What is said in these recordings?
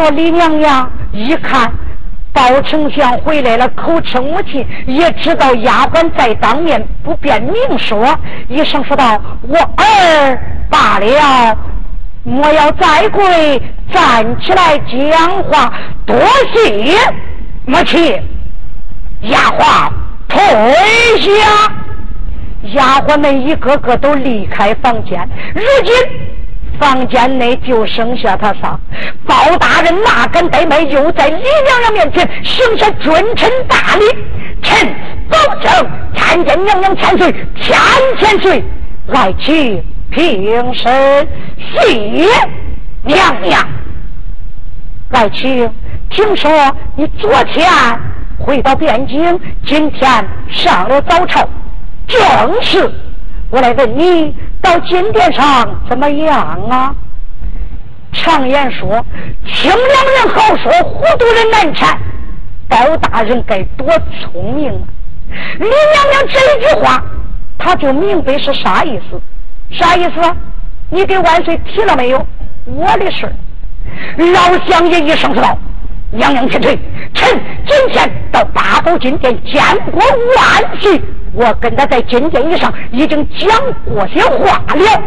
说李娘娘一看包丞相回来了，口称母亲，也知道丫鬟在当面不便明说，一声说道：“我儿罢了，莫要再跪，站起来讲话，多谢母亲。”丫鬟退下，丫鬟们一个个都离开房间。如今。房间内就剩下他仨，包大人哪敢怠慢，又在李娘娘面前行下尊臣大礼。臣保证参见娘娘千岁，千千岁来请平身。谢娘娘，来请。听说你昨天回到汴京，今天上了早朝，正是。我来问你，到金殿上怎么样啊？常言说，清凉人好说，糊涂人难缠。包大人该多聪明啊！李娘娘这一句话，他就明白是啥意思？啥意思？你给万岁提了没有？我的事儿老乡爷一声说道：“娘娘千岁，臣今天到八宝金殿见过万岁。”我跟他在金殿以上已经讲过些话了，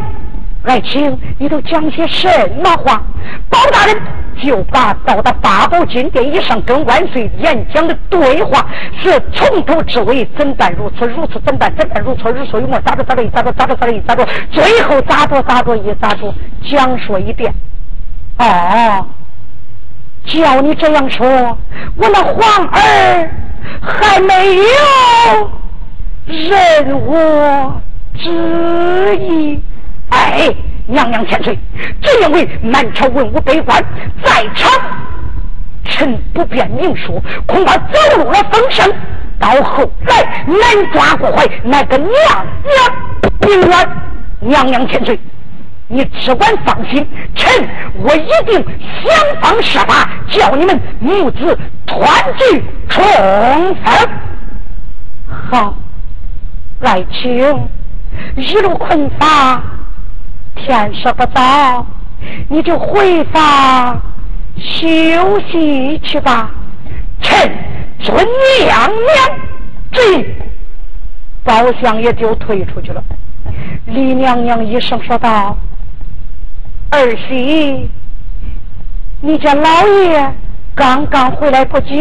爱卿，你都讲些什么话？包大人就把到达八宝金殿以上跟万岁演讲的对话，是从头至尾怎办如此，如此怎办，怎办如此，如错如魔，咋着咋着一咋着咋着咋着一咋着，最后咋着咋着一咋着，讲说一遍。哦，叫你这样说，我那皇儿还没有。任我旨意。哎，娘娘千岁，只因为满朝文武百官在场，臣不便明说，恐怕走漏了风声，到后来难抓过怀那个娘娘。娘娘千岁，你只管放心，臣我一定想方设法，叫你们母子团聚重逢。好。来卿，一路困乏，天色不早，你就回房休息去吧。臣遵娘娘旨意，包相也就退出去了。李娘娘一声说道：“儿媳，你家老爷刚刚回来不久。”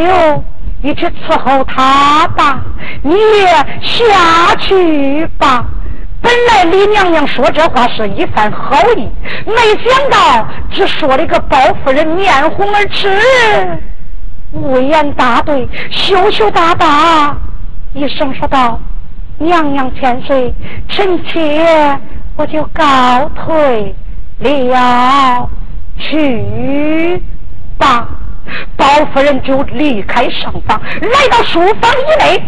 你去伺候他吧，你下去吧。本来李娘娘说这话是一番好意，没想到只说了一个包夫人面红耳赤，无言答对，羞羞答答一声说道：“娘娘千岁，臣妾我就告退了，去吧。”包夫人就离开上房，来到书房以内，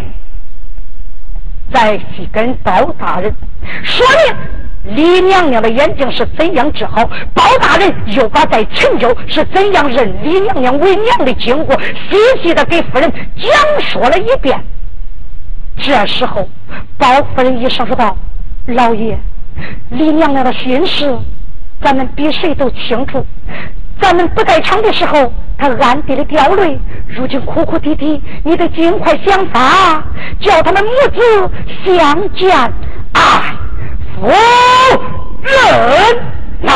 再去跟包大人说明李娘娘的眼睛是怎样治好。包大人又把在秦州是怎样认李娘娘为娘的经过，细细的给夫人讲说了一遍。这时候，包夫人一声说道：“老爷，李娘娘的心事，咱们比谁都清楚。咱们不在场的时候，他暗地里掉泪；如今哭哭啼啼，你得尽快想法，叫他们母子相见。爱夫人呐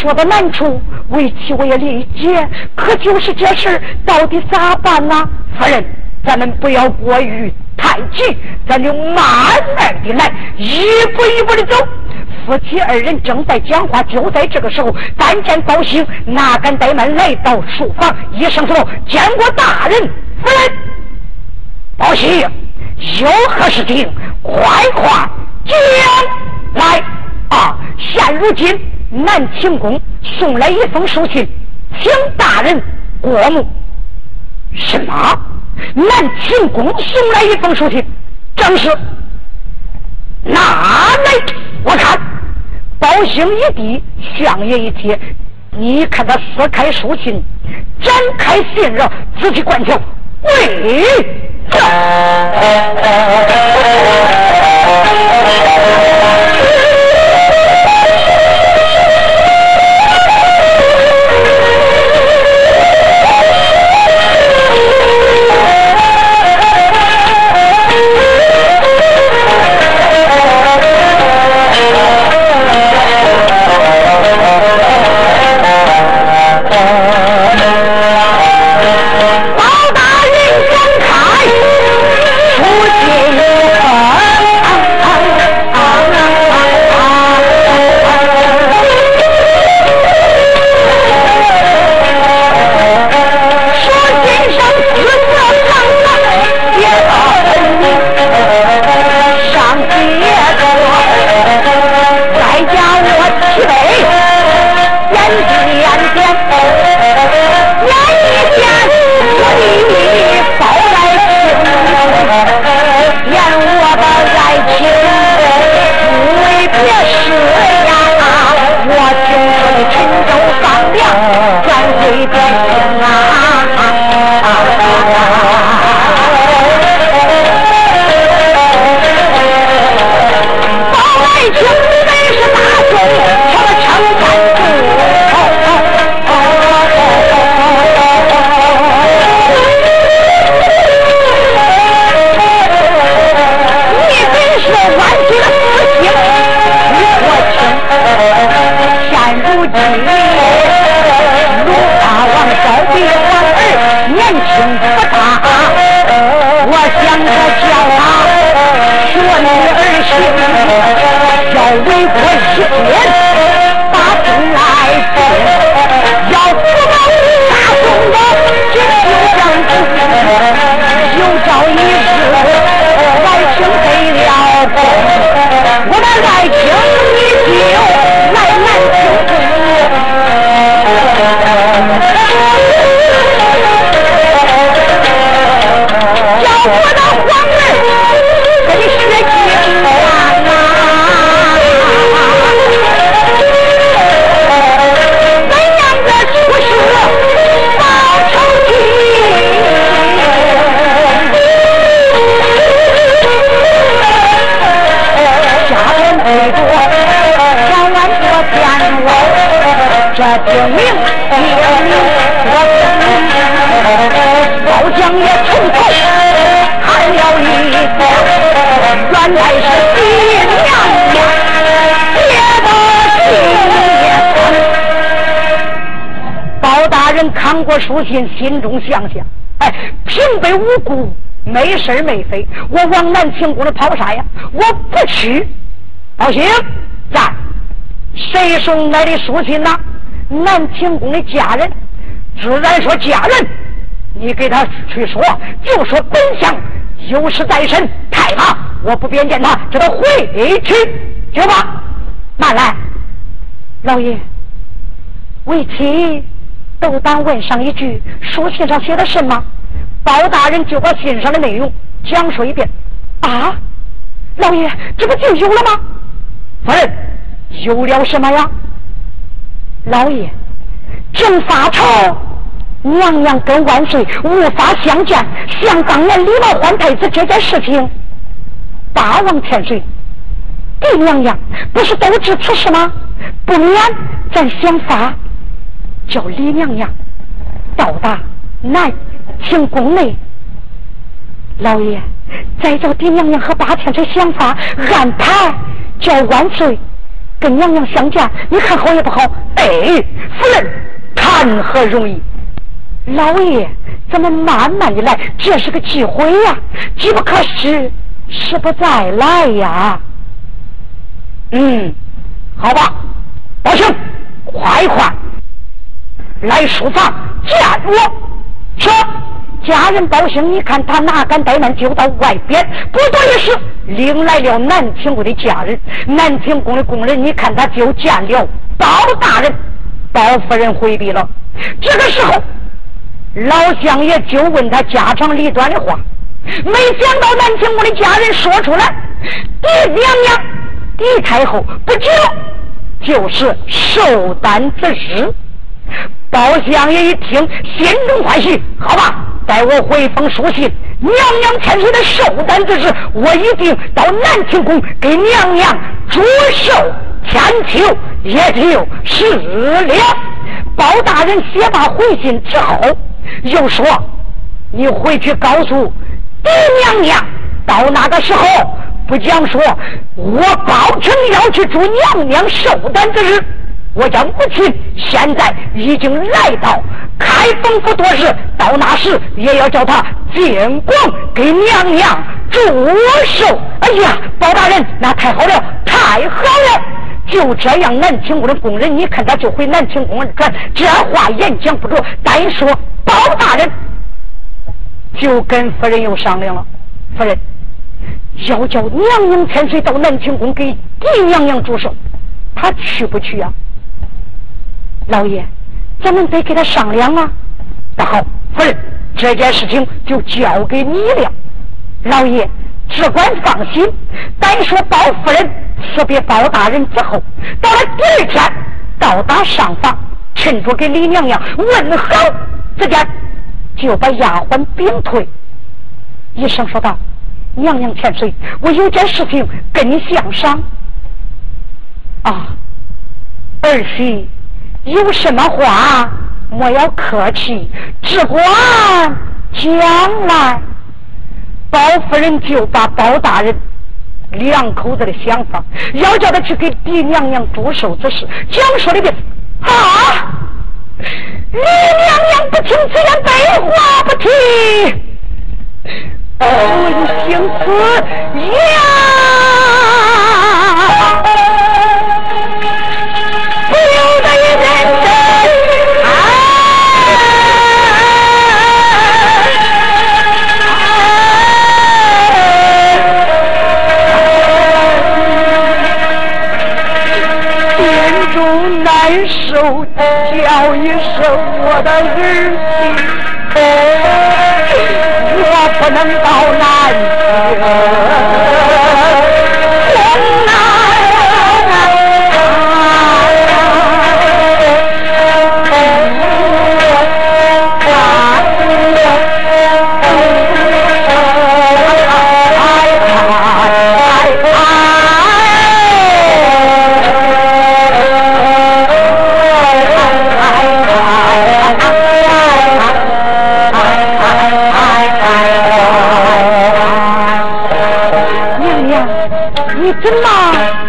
说的难处，为妻我也理解，可就是这事到底咋办呢？夫人，咱们不要过于太急，咱就慢慢的来，一步一步的走。夫妻二人正在讲话，就在这个时候，但见包兴哪敢怠慢，来到书房，一声说：“见过大人，夫人。”包兴有何事情，快快讲来啊！现如今。南清宫送来一封书信，请大人过目。什么？南清宫送来一封书信，正是。哪来？我看。包兴一递，相爷一接，你看他撕开书信，展开信热，仔细观瞧。喂！一边天涯海角倒是大醉我书信，心中想想，哎，平白无故。没事没非，我往南清宫里跑啥呀？我不去。报信，在谁送来的书信呢？南清宫的家人，自然说家人。你给他去说，就说本相有事在身，太忙，我不便见他，叫他回去去吧。慢来，老爷，为妻斗胆问上一句，书信上写的什么？包大人就把信上的内容讲述一遍。啊，老爷，这不就有了吗？夫人，有了什么呀？老爷，正发愁娘娘跟万岁无法相见，像当年李茂换太子这件事情，八王千岁，狄娘娘不是都知此事吗？不免咱想法叫李娘娘到达南。清宫内，老爷，再叫狄娘娘和八千岁想法安排，叫万岁跟娘娘相见，你看好也不好？哎，夫人谈何容易？老爷，咱们慢慢的来，这是个机会呀，机不可失，失不再来呀。嗯，好吧，宝兄，快快来书房见我。说，家人报信，你看他哪敢怠慢，就到外边。不多一时，领来了南清宫的家人，南清宫的工人，你看他就见了包大人，包夫人回避了。这个时候，老相爷就问他家长里短的话，没想到南清宫的家人说出来，狄娘娘、狄太后不久就是寿诞之日。包相爷一听，心中欢喜。好吧，待我回封书信，娘娘千岁的寿诞之日，我一定到南清宫给娘娘祝寿千秋，也就是了。包大人写罢回信之后，又说：“你回去告诉狄娘娘，到那个时候，不讲说，我包拯要去祝娘娘寿诞之日。”我家母亲现在已经来到开封府多时，到那时也要叫她进宫给娘娘祝寿。哎呀，包大人，那太好了，太好了！就这样，南清宫的工人，你看他就回南清宫转。这话言讲不着，单说包大人就跟夫人又商量了，夫人要叫娘娘千岁到南清宫给狄娘娘祝寿，他去不去呀？老爷，咱们得给他商量啊！那好，夫人，这件事情就交给你了。老爷只管放心。单说包夫人辞别包大人之后，到了第二天，到达上房，趁着给李娘娘问好之间，就把丫鬟禀退，一声说道：“娘娘千岁，我有件事情跟你相商。”啊，儿媳。有什么话莫要客气，只管讲来。包夫人就把包大人两口子的想法，要叫他去给狄娘娘祝寿之事讲述了一遍。啊！李娘娘不听此言，白话不提。闻听此言。难受，叫一声我的儿媳，我不能到南京。真的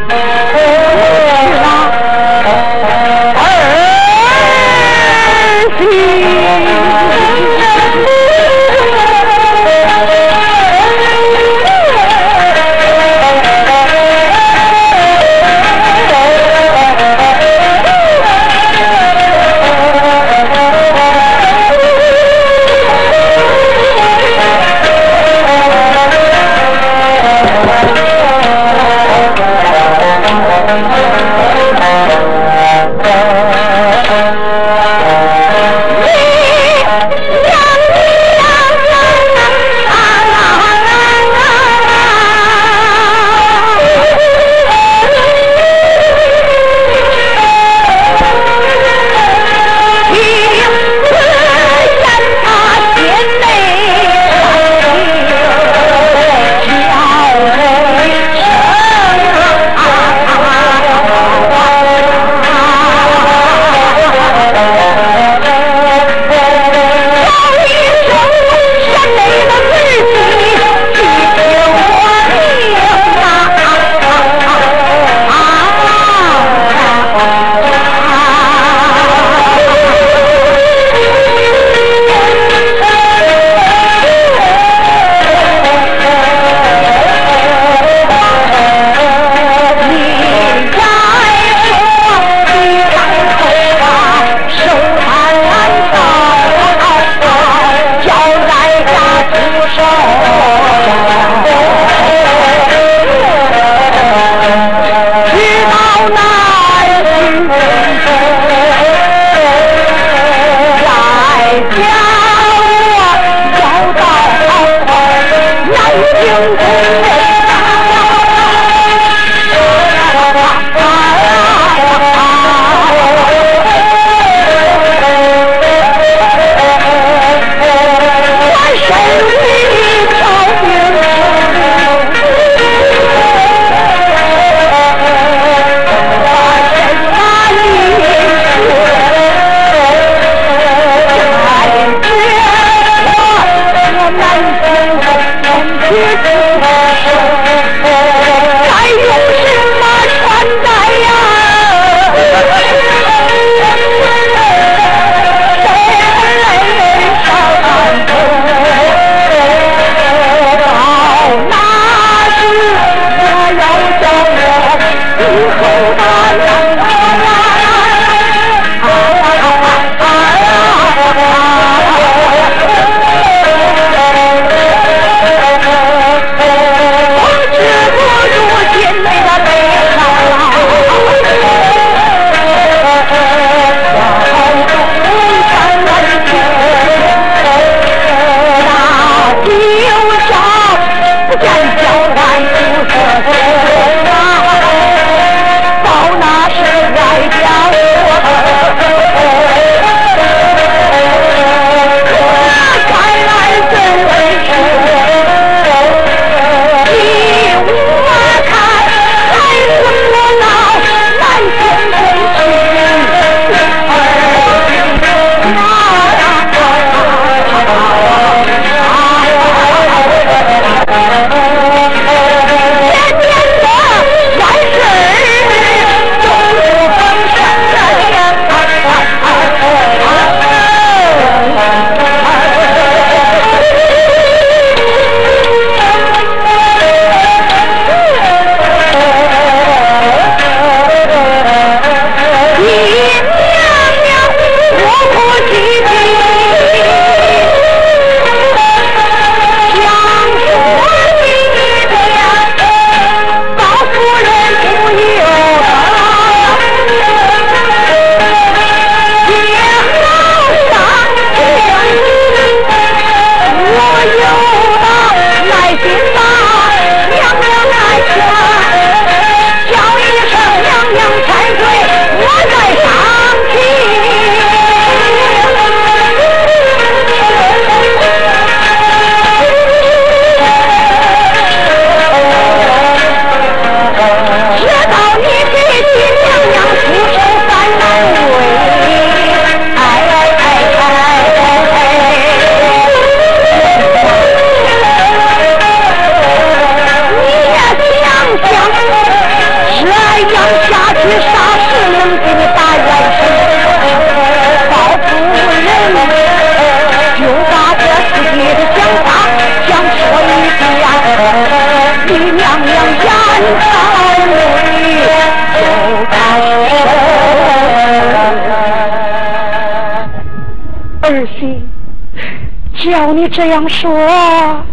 这样说，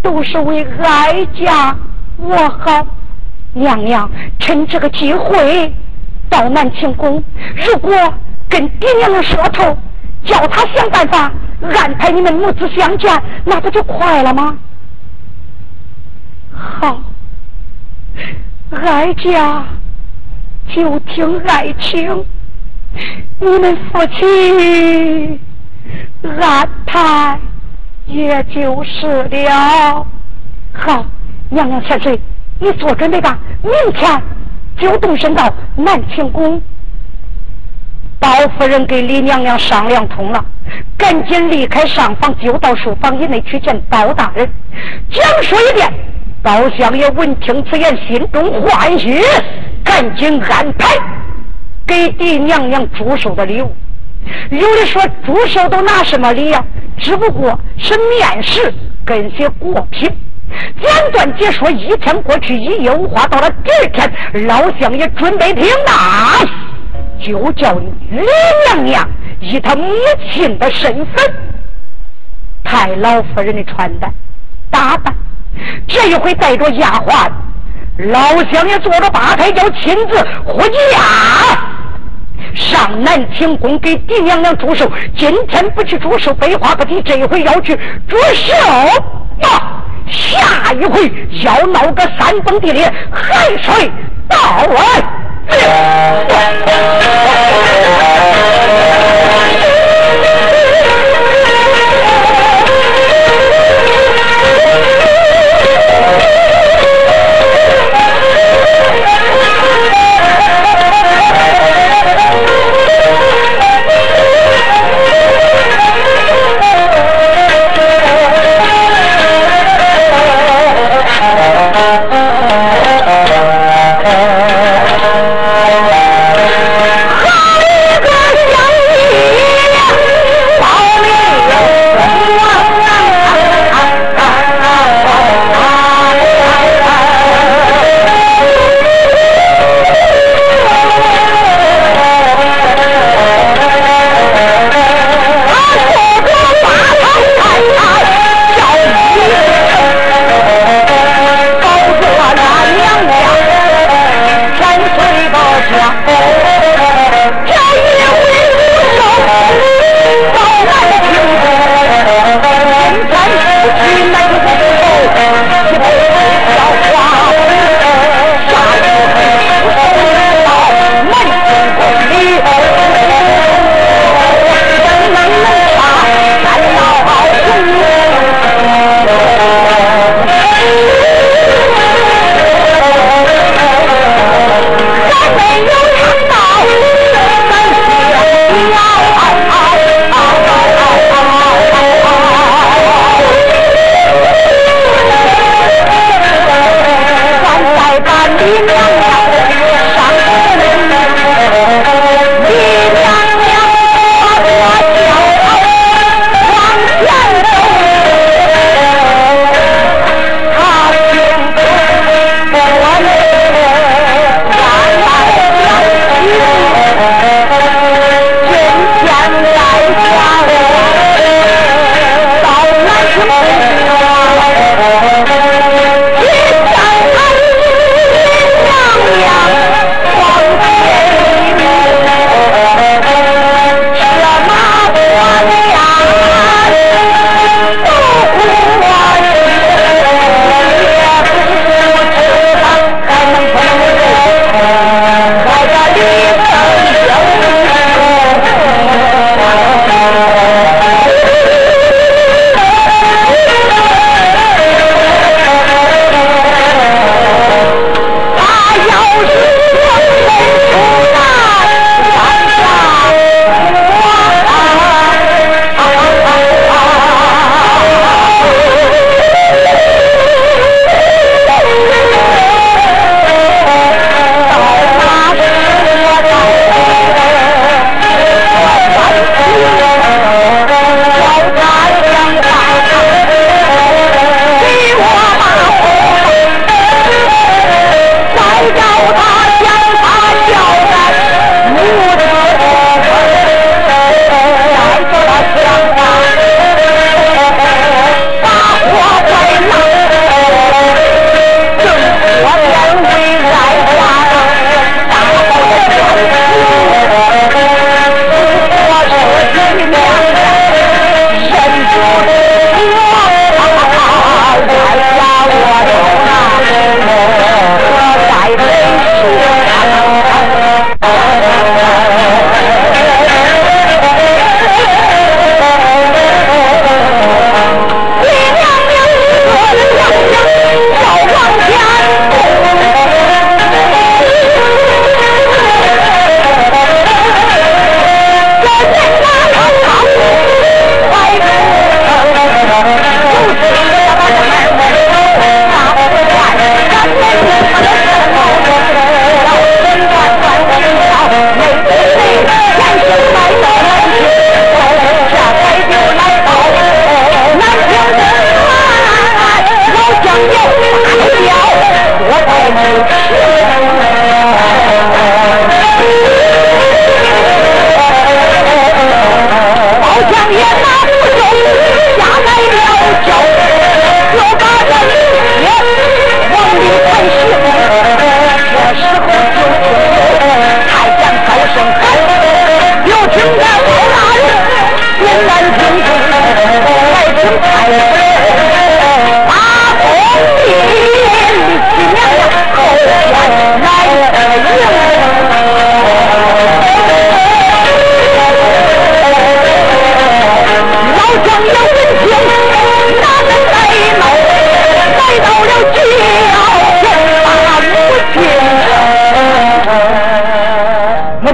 都是为哀家我好。娘娘，趁这个机会到南清宫，如果跟爹娘说透，叫他想办法安排你们母子相见，那不就快了吗？好，哀家就听爱情，你们夫妻安排也就是了。好，娘娘千岁。你做准备吧，明天就动身到南清宫。包夫人给李娘娘商量通了，赶紧离开上房，就到书房以内去见包大人，讲述一遍。包相爷闻听此言，心中欢喜，赶紧安排给李娘娘祝寿的礼物。有的说祝寿都拿什么礼呀？只不过是面食跟些果品。简短解说，一天过去，一夜无话。到了第二天，老乡也准备听呐，就叫李娘娘以她母亲的身份，派老夫人的穿戴打扮。这一回带着丫鬟，老乡也坐着八抬轿，亲自回家上南清宫给狄娘娘祝寿。今天不去祝寿，废话不提，这一回要去祝寿啊！下一回要闹个山崩地裂，海水倒来。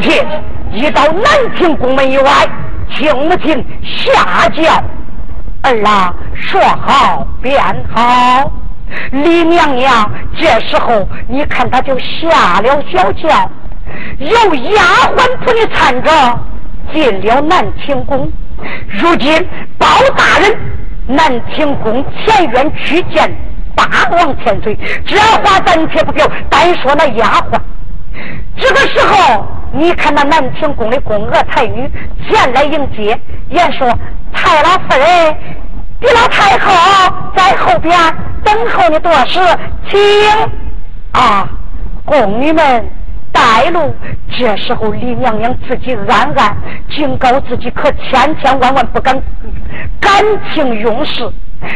听，一到南平宫门以外，听母亲下轿。儿啊，说好便好。李娘娘这时候，你看她就下了小轿，由丫鬟仆你搀着进了南清宫。如今包大人南清宫前院去见八王千岁，这话暂且不表，单说那丫鬟。这个时候。你看那南清宫的宫娥才女前来迎接，言说：“太老夫人，狄老太后在后边等候你多时，请啊，宫女们带路。”这时候李娘娘自己暗暗警告自己，可千千万万不敢感情用事，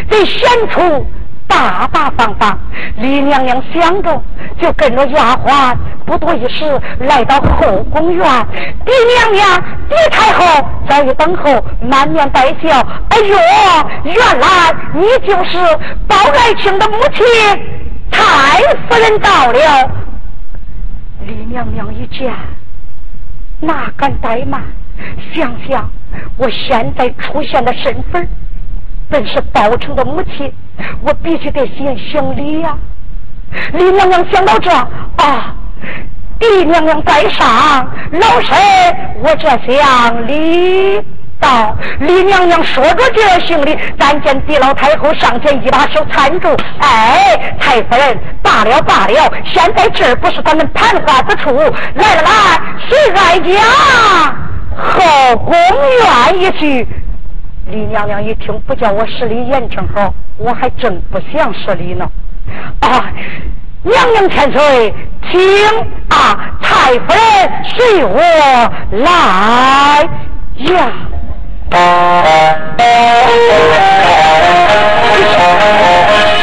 得显出。大大方方，李娘娘想着，就跟着丫鬟，不多一时来到后宫院。狄娘娘、狄太后早已等候，满面带笑。哎呦，原来你就是包爱卿的母亲，太夫人到了。李娘娘一见，哪敢怠慢？想想我现在出现的身份。本是包成的母亲，我必须得先行礼呀。李娘娘想到这啊，狄娘娘在上，老身我这行礼道。李娘娘说着这行礼，但见狄老太后上前一把手搀住。哎，太夫人，罢了罢了，现在这不是咱们谈话之处。来了来，谁在家？后宫院一去。李娘娘一听不叫我失礼言正好我还真不想失礼呢。啊娘娘千岁请啊太夫人随我来呀。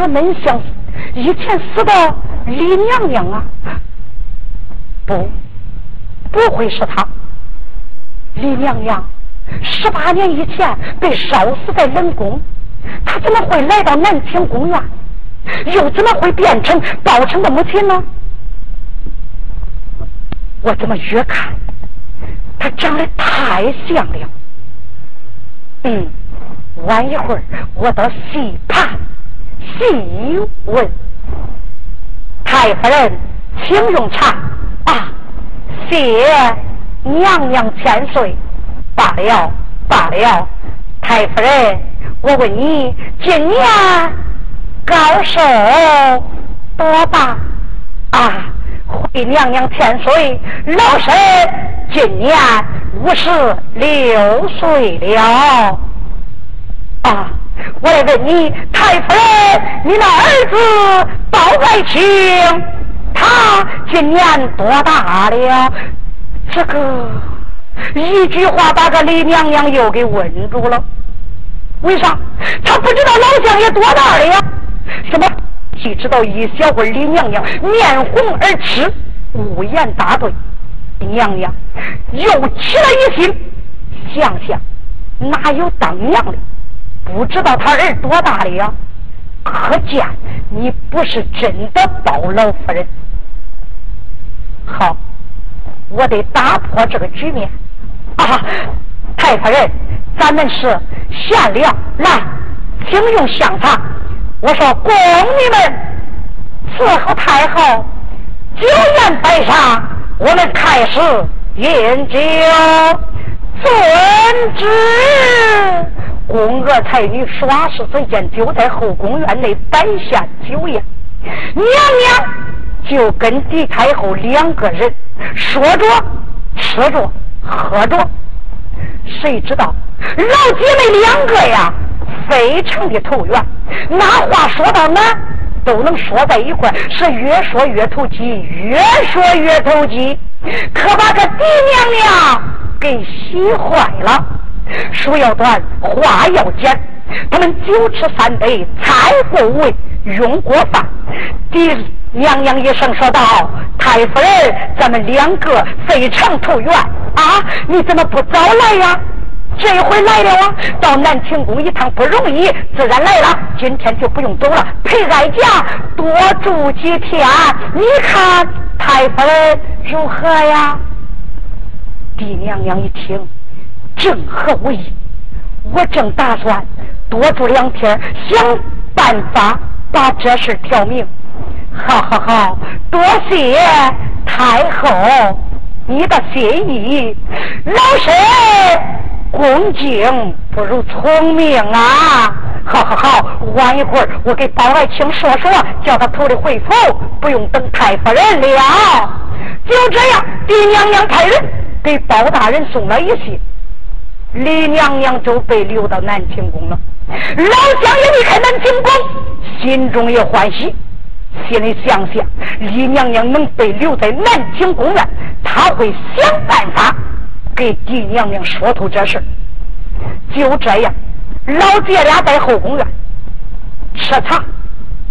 长得咋着恁相似？以前死的李娘娘啊？不，不会是她。李娘娘十八年以前被烧死在冷宫，她怎么会来到南清宫院？又怎么会变成包成的母亲呢？我怎么越看，她长得太像了。嗯，晚一会儿我到戏盘细问。太夫人，请用茶啊！谢娘娘千岁。罢了罢了，太夫人，我问你，今年高寿多大？啊，回娘娘千岁，老身今年五十六岁了。啊，我来问你，太夫人，你那儿子包爱卿，他今年多大了？这个一句话把个李娘娘又给问住了。为啥？他不知道老相爷多大了呀？什么？既知道一小会儿，李娘娘面红耳赤，无言答对。娘娘又起了一心，想想哪有当娘的不知道他儿多大了呀？可见你不是真的包老夫人。好，我得打破这个局面。啊，太夫人，咱们是闲聊，来，请用香茶。我说，宫女们伺候太后，酒宴摆上，我们开始饮酒。遵旨。宫娥才女耍是嘴间，就在后宫院内摆下酒宴。娘娘就跟狄太后两个人说着、吃着、喝着。谁知道老姐妹两个呀，非常的投缘，那话说到哪都能说在一块，是越说越投机，越说越投机，可把这狄娘娘给洗坏了。书要短，话要简。他们酒吃三杯，菜过味，用过饭。狄娘娘一声说道：“太夫人，咱们两个非常投缘啊！你怎么不早来呀？这回来了啊！到南清宫一趟不容易，自然来了。今天就不用走了，陪哀家多住几天。你看太夫人如何呀？”狄娘娘一听。正合我意，我正打算多住两天，想办法把这事挑明。好好好，多谢太后你的心意。老身恭敬不如从命啊！好好好，晚一会儿我给包爱卿说说，叫他头里回府，不用等太夫人了。就这样，狄娘娘派人给包大人送了一信。李娘娘就被留到南清宫了。老相爷离开南清宫，心中也欢喜，心里想想，李娘娘能被留在南清宫院，他会想办法给狄娘娘说透这事就这样，老姐俩在后宫院吃茶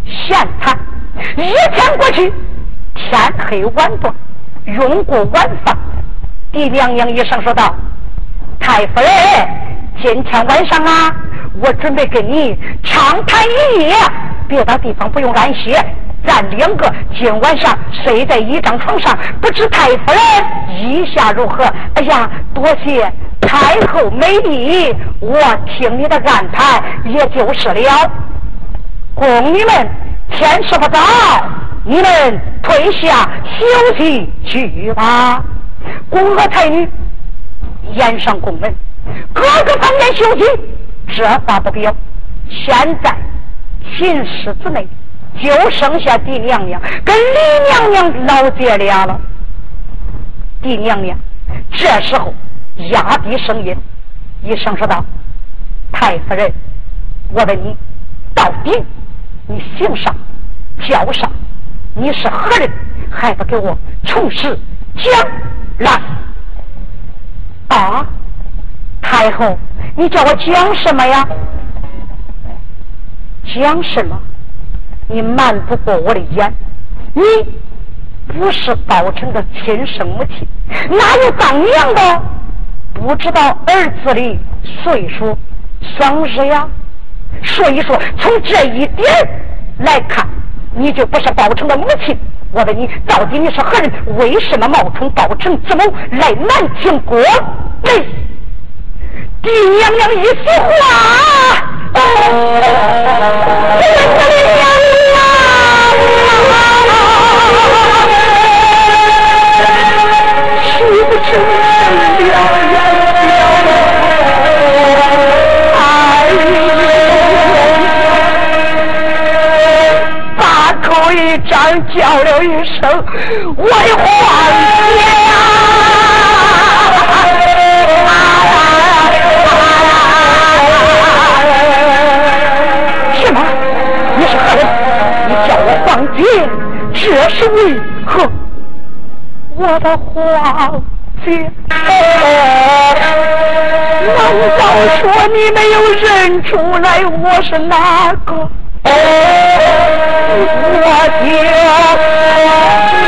闲谈，一天过去，天黑晚断，用过晚饭，狄娘娘一声说道。太夫人，今天晚上啊，我准备跟你畅谈一夜，别的地方不用安歇，咱两个今晚上睡在一张床上，不知太夫人意下如何？哎呀，多谢太后美丽，我听你的安排，也就是了。宫女们，天色不早，你们退下休息去吧。宫娥才女。沿上宫门，各个方面休息。这话不表。现在寝室之内就剩下狄娘娘跟李娘娘老姐俩了。狄娘娘这时候压低声音，一声说道：“太夫人，我问你，到底你姓啥叫啥？你是何人？还不给我从实讲来？”啊，太后，你叫我讲什么呀？讲什么？你瞒不过我的眼。你不是宝成的亲生母亲，哪有当娘的不知道儿子的岁数生日呀？所以说，从这一点来看，你就不是宝成的母亲。我问你，到底你是何人？为什么冒充高城之母来南京国？内？爹娘娘一句话，我的娘一张，叫了一声：“我的皇爷呀！”皇姐，这是为何？我的皇姐，难道说你没有认出来我是哪个？我家。